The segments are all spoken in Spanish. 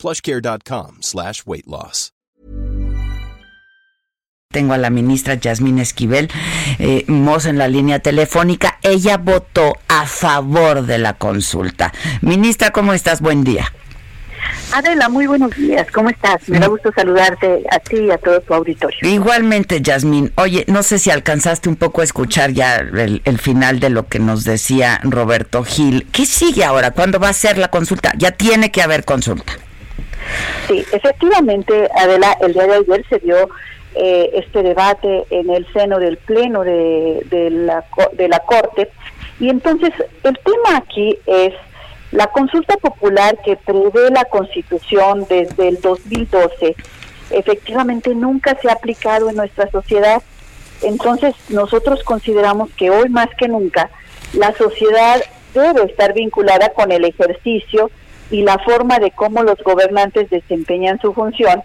plushcare.com slash weight loss. Tengo a la ministra Yasmín Esquivel eh, Moss en la línea telefónica. Ella votó a favor de la consulta. Ministra, ¿cómo estás? Buen día. Adela, muy buenos días. ¿Cómo estás? Me da mm. gusto saludarte a ti y a todo tu auditorio. Igualmente, Yasmín. Oye, no sé si alcanzaste un poco a escuchar ya el, el, final de lo que nos decía Roberto Gil. ¿Qué sigue ahora? ¿Cuándo va a ser la consulta? Ya tiene que haber consulta. Sí, efectivamente, Adela, el día de ayer se dio eh, este debate en el seno del Pleno de, de, la, de la Corte. Y entonces, el tema aquí es la consulta popular que prevé la Constitución desde el 2012. Efectivamente, nunca se ha aplicado en nuestra sociedad. Entonces, nosotros consideramos que hoy más que nunca la sociedad debe estar vinculada con el ejercicio y la forma de cómo los gobernantes desempeñan su función,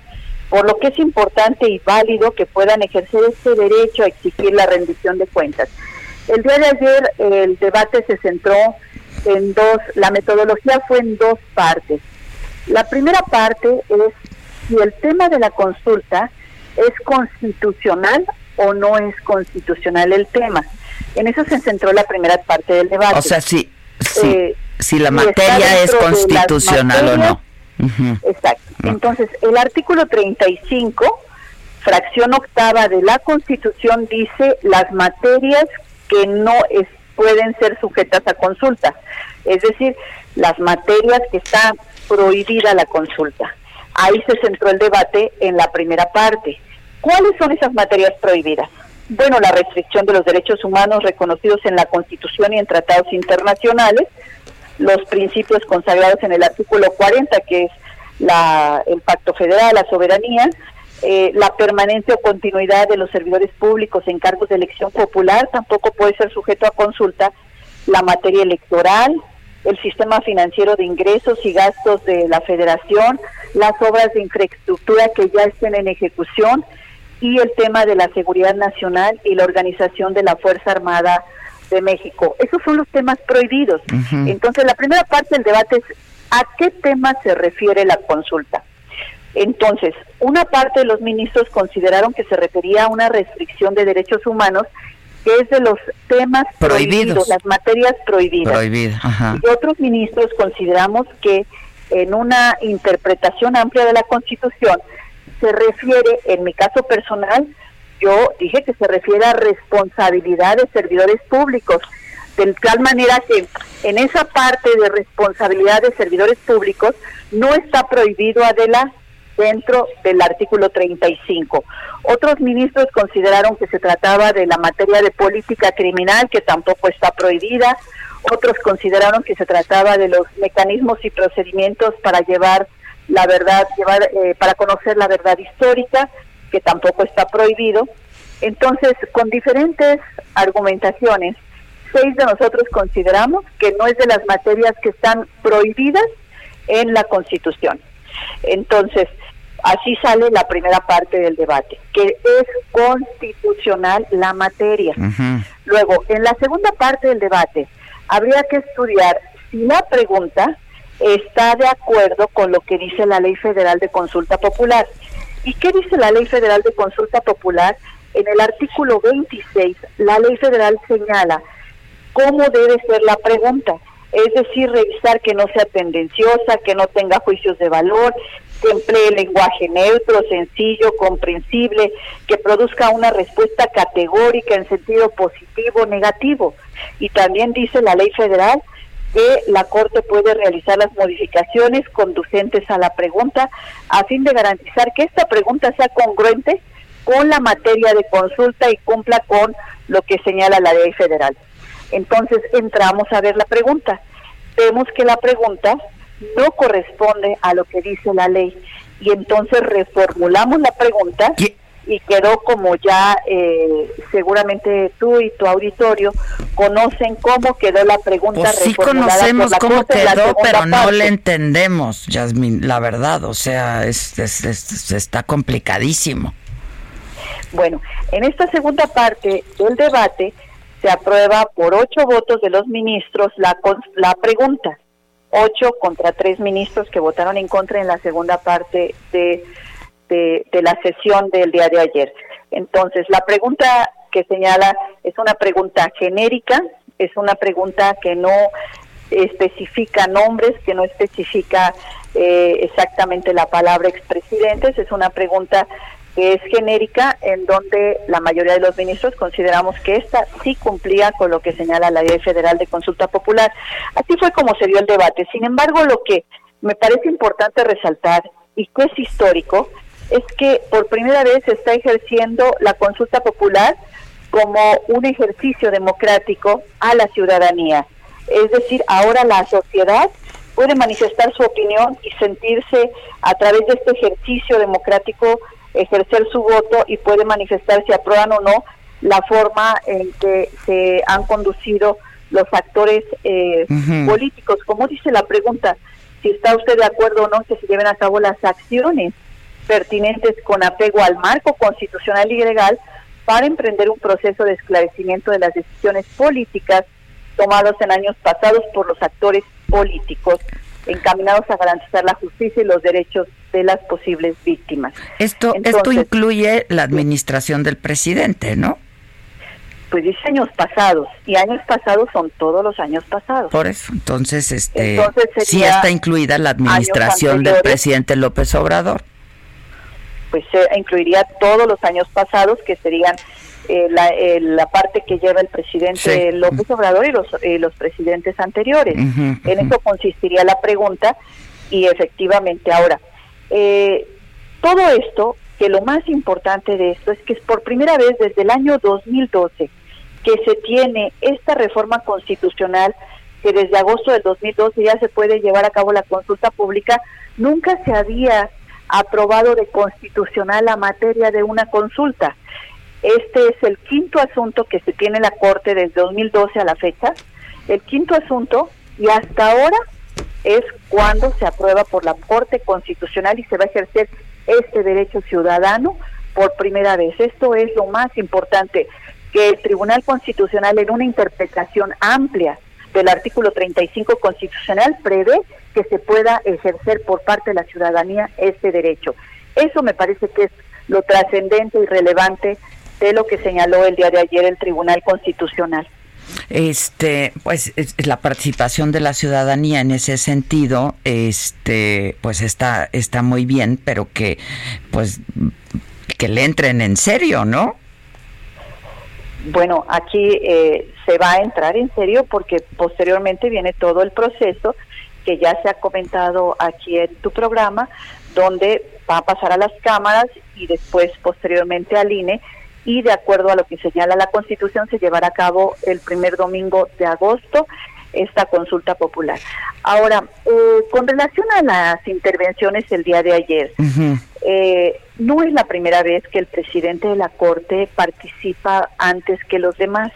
por lo que es importante y válido que puedan ejercer este derecho a exigir la rendición de cuentas. El día de ayer el debate se centró en dos, la metodología fue en dos partes. La primera parte es si el tema de la consulta es constitucional o no es constitucional el tema. En eso se centró la primera parte del debate. O sea, sí, sí. Eh, si la materia es constitucional o no. Exacto. Entonces, el artículo 35, fracción octava de la Constitución, dice las materias que no es, pueden ser sujetas a consulta. Es decir, las materias que está prohibida la consulta. Ahí se centró el debate en la primera parte. ¿Cuáles son esas materias prohibidas? Bueno, la restricción de los derechos humanos reconocidos en la Constitución y en tratados internacionales, los principios consagrados en el artículo 40, que es la, el Pacto Federal, la soberanía, eh, la permanencia o continuidad de los servidores públicos en cargos de elección popular tampoco puede ser sujeto a consulta, la materia electoral, el sistema financiero de ingresos y gastos de la federación, las obras de infraestructura que ya estén en ejecución y el tema de la seguridad nacional y la organización de la Fuerza Armada de México. Esos son los temas prohibidos. Entonces, la primera parte del debate es a qué tema se refiere la consulta. Entonces, una parte de los ministros consideraron que se refería a una restricción de derechos humanos que es de los temas prohibidos, las materias prohibidas. Y otros ministros consideramos que en una interpretación amplia de la Constitución se refiere, en mi caso personal, yo dije que se refiere a responsabilidad de servidores públicos, de tal manera que en esa parte de responsabilidad de servidores públicos no está prohibido, Adela, dentro del artículo 35. Otros ministros consideraron que se trataba de la materia de política criminal, que tampoco está prohibida. Otros consideraron que se trataba de los mecanismos y procedimientos para llevar la verdad, llevar, eh, para conocer la verdad histórica, que tampoco está prohibido. Entonces, con diferentes argumentaciones, seis de nosotros consideramos que no es de las materias que están prohibidas en la Constitución. Entonces, así sale la primera parte del debate, que es constitucional la materia. Luego, en la segunda parte del debate, habría que estudiar si la pregunta está de acuerdo con lo que dice la Ley Federal de Consulta Popular. ¿Y qué dice la Ley Federal de Consulta Popular? En el artículo 26, la Ley Federal señala cómo debe ser la pregunta. Es decir, revisar que no sea tendenciosa, que no tenga juicios de valor, que emplee lenguaje neutro, sencillo, comprensible, que produzca una respuesta categórica en sentido positivo o negativo. Y también dice la ley federal que la Corte puede realizar las modificaciones conducentes a la pregunta a fin de garantizar que esta pregunta sea congruente con la materia de consulta y cumpla con lo que señala la ley federal. Entonces entramos a ver la pregunta. Vemos que la pregunta no corresponde a lo que dice la ley y entonces reformulamos la pregunta y quedó como ya eh, seguramente tú y tu auditorio conocen cómo quedó la pregunta. Pues sí conocemos cómo quedó, pero no le entendemos, Yasmin, la verdad, o sea, es, está complicadísimo. Bueno, en esta segunda parte del debate se aprueba por ocho votos de los ministros la, la pregunta, ocho contra tres ministros que votaron en contra en la segunda parte de de, la sesión del día de ayer. Entonces, la pregunta que señala es una pregunta genérica, es una pregunta que no especifica nombres, que no especifica eh, exactamente la palabra expresidentes, es una pregunta que es genérica, en donde la mayoría de los ministros consideramos que esta sí cumplía con lo que señala la Ley Federal de Consulta Popular. Así fue como se dio el debate. Sin embargo, lo que me parece importante resaltar y que es histórico es que por primera vez se está ejerciendo la consulta popular como un ejercicio democrático a la ciudadanía. Es decir, ahora la sociedad puede manifestar su opinión y sentirse a través de este ejercicio democrático, ejercer su voto y puede manifestar si aprueban o no la forma en que se han conducido los actores eh, políticos. Como dice la pregunta, si está usted de acuerdo o no que se lleven a cabo las acciones pertinentes con apego al marco constitucional y legal para emprender un proceso de esclarecimiento de las decisiones políticas tomadas en años pasados por los actores políticos encaminados a garantizar la justicia y los derechos de las posibles víctimas. Esto, esto incluye la administración del presidente, ¿no? Pues dice años pasados, y años pasados son todos los años pasados. Por eso, entonces, este, sí está incluida la administración del presidente López Obrador pues incluiría todos los años pasados, que serían eh, eh, la, parte que lleva el presidente López Obrador y los, eh, los presidentes anteriores. En eso consistiría la pregunta y efectivamente ahora, todo esto, que lo más importante de esto es que es por primera vez desde el año 2012 que se tiene esta reforma constitucional que desde agosto del 2012 ya se puede llevar a cabo la consulta pública, nunca se había aprobado de constitucional la materia de una consulta. Este es el quinto asunto que se tiene en la Corte desde 2012 a la fecha, el quinto asunto, y hasta ahora es cuando se aprueba por la Corte Constitucional y se va a ejercer este derecho ciudadano por primera vez. Esto es lo más importante, que el Tribunal Constitucional en una interpretación amplia del artículo 35 constitucional prevé que se pueda ejercer por parte de la ciudadanía este derecho. Eso me parece que es lo trascendente y relevante de lo que señaló el día de ayer el Tribunal Constitucional. Este, pues la participación de la ciudadanía en ese sentido, este, pues está está muy bien, pero que pues que le entren en serio, ¿no? Bueno, aquí eh, se va a entrar en serio porque posteriormente viene todo el proceso que ya se ha comentado aquí en tu programa, donde va a pasar a las cámaras y después posteriormente al INE y de acuerdo a lo que señala la Constitución se llevará a cabo el primer domingo de agosto esta consulta popular. Ahora, eh, con relación a las intervenciones el día de ayer, eh, no es la primera vez que el presidente de la Corte participa antes que los demás.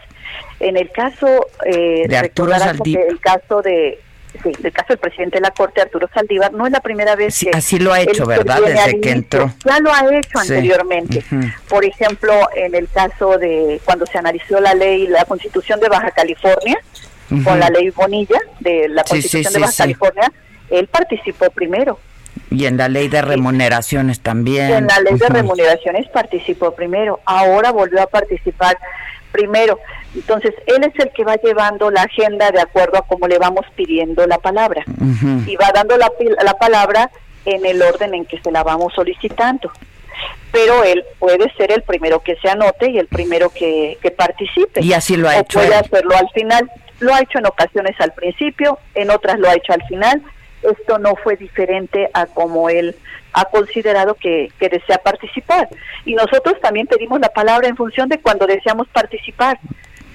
En el caso eh, de Arturo el caso de sí, el caso del presidente de la Corte, Arturo Saldívar, no es la primera vez que... Así lo ha hecho, ¿verdad? Desde que entró. Ya lo ha hecho anteriormente. Por ejemplo, en el caso de cuando se analizó la ley, la constitución de Baja California, con la ley Bonilla, de la constitución de Baja California, él participó primero. Y en la ley de remuneraciones también. en la ley de remuneraciones participó primero. Ahora volvió a participar primero. Entonces, él es el que va llevando la agenda de acuerdo a cómo le vamos pidiendo la palabra. Y va dando la, la palabra en el orden en que se la vamos solicitando. Pero él puede ser el primero que se anote y el primero que, que participe. Y así lo ha o hecho. Puede hacerlo al final. Lo ha hecho en ocasiones al principio, en otras lo ha hecho al final. Esto no fue diferente a como él ha considerado que, que desea participar. Y nosotros también pedimos la palabra en función de cuando deseamos participar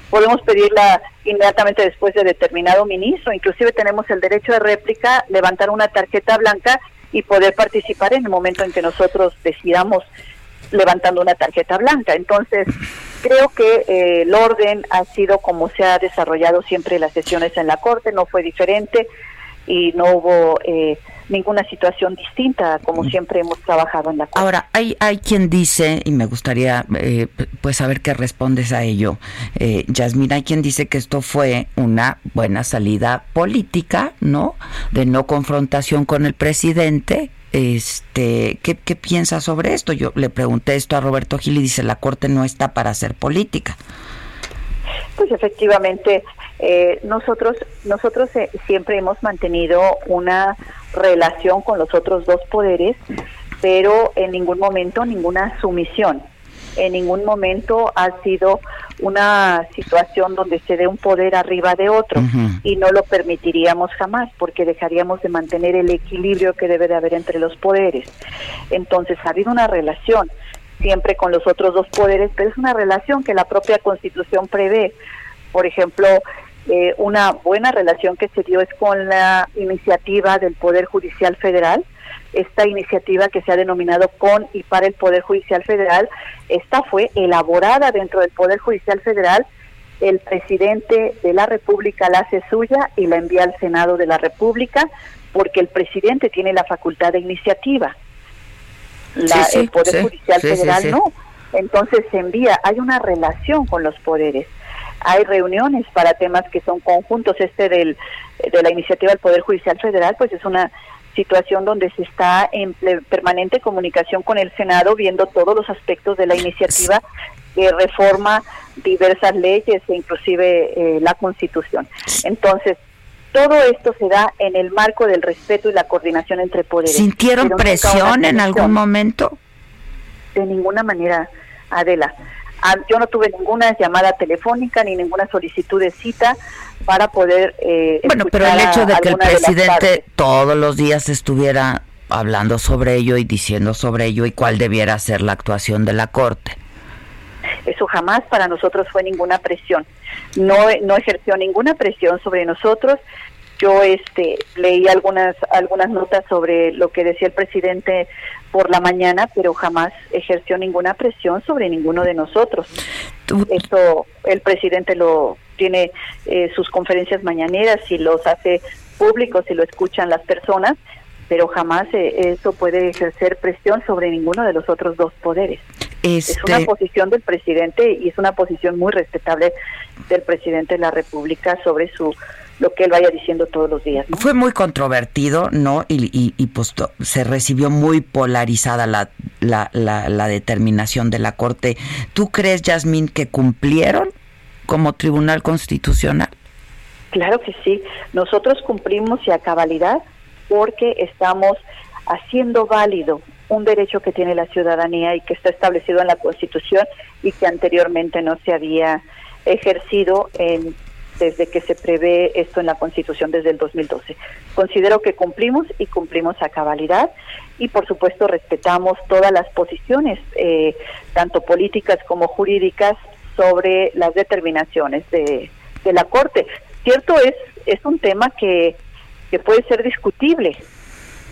podemos pedirla inmediatamente después de determinado ministro, inclusive tenemos el derecho de réplica, levantar una tarjeta blanca y poder participar en el momento en que nosotros decidamos levantando una tarjeta blanca. Entonces, creo que eh, el orden ha sido como se ha desarrollado siempre las sesiones en la Corte, no fue diferente y no hubo eh, ninguna situación distinta como siempre hemos trabajado en la Corte. Ahora, hay, hay quien dice, y me gustaría eh, pues saber qué respondes a ello, eh, Yasmín, hay quien dice que esto fue una buena salida política, ¿no? De no confrontación con el presidente, este, ¿qué, ¿qué piensa sobre esto? Yo le pregunté esto a Roberto Gil y dice, la Corte no está para hacer política. Pues efectivamente, eh, nosotros nosotros eh, siempre hemos mantenido una relación con los otros dos poderes, pero en ningún momento ninguna sumisión. En ningún momento ha sido una situación donde se dé un poder arriba de otro y no lo permitiríamos jamás porque dejaríamos de mantener el equilibrio que debe de haber entre los poderes. Entonces ha habido una relación siempre con los otros dos poderes, pero es una relación que la propia Constitución prevé. Por ejemplo, eh, una buena relación que se dio es con la iniciativa del Poder Judicial Federal. Esta iniciativa que se ha denominado con y para el Poder Judicial Federal, esta fue elaborada dentro del Poder Judicial Federal. El presidente de la República la hace suya y la envía al Senado de la República porque el presidente tiene la facultad de iniciativa el Poder Judicial Federal no. Entonces se envía, hay una relación con los poderes. Hay reuniones para temas que son conjuntos. Este del, de la iniciativa del Poder Judicial Federal, pues es una situación donde se está en permanente comunicación con el Senado, viendo todos los aspectos de la iniciativa que reforma diversas leyes e inclusive eh, la Constitución. Entonces, todo esto se da en el marco del respeto y la coordinación entre poderes. ¿Sintieron presión en algún momento? De ninguna manera, Adela. Ah, yo no tuve ninguna llamada telefónica ni ninguna solicitud de cita para poder... Eh, bueno, pero el hecho de que el presidente todos los días estuviera hablando sobre ello y diciendo sobre ello y cuál debiera ser la actuación de la Corte. Eso jamás para nosotros fue ninguna presión. No, no ejerció ninguna presión sobre nosotros. Yo este leí algunas algunas notas sobre lo que decía el presidente por la mañana, pero jamás ejerció ninguna presión sobre ninguno de nosotros. Esto el presidente lo tiene eh, sus conferencias mañaneras y los hace públicos y lo escuchan las personas, pero jamás eh, eso puede ejercer presión sobre ninguno de los otros dos poderes. Es una este posición del presidente y es una posición muy respetable del presidente de la República sobre su lo que él vaya diciendo todos los días. Fue muy controvertido, ¿no? Y, y, pues se recibió muy polarizada la, la, la, determinación de la Corte. ¿Tú crees, Yasmín, que cumplieron como Tribunal Constitucional? Claro que sí. Nosotros cumplimos y a cabalidad porque estamos haciendo válido un derecho que tiene la ciudadanía y que está establecido en la Constitución y que anteriormente no se había ejercido en, desde que se prevé esto en la Constitución desde el 2012. Considero que cumplimos y cumplimos a cabalidad y por supuesto respetamos todas las posiciones, eh, tanto políticas como jurídicas, sobre las determinaciones de, la Corte. Cierto es, es un tema que, que puede ser discutible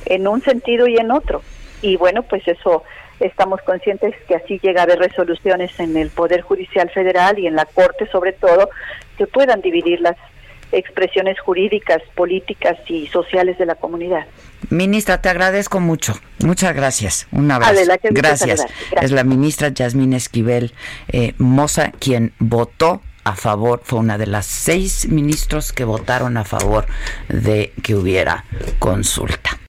en un sentido y en otro y bueno, pues eso estamos conscientes que así llega a haber resoluciones en el Poder Judicial Federal y en la Corte sobre todo que puedan dividir las expresiones jurídicas, políticas y sociales de la comunidad. Ministra, te agradezco mucho. Muchas gracias. Un abrazo. gracias. Es la ministra Yasmín Esquivel eh, Moza quien votó a favor, fue una de las seis ministros que votaron a favor de que hubiera consulta.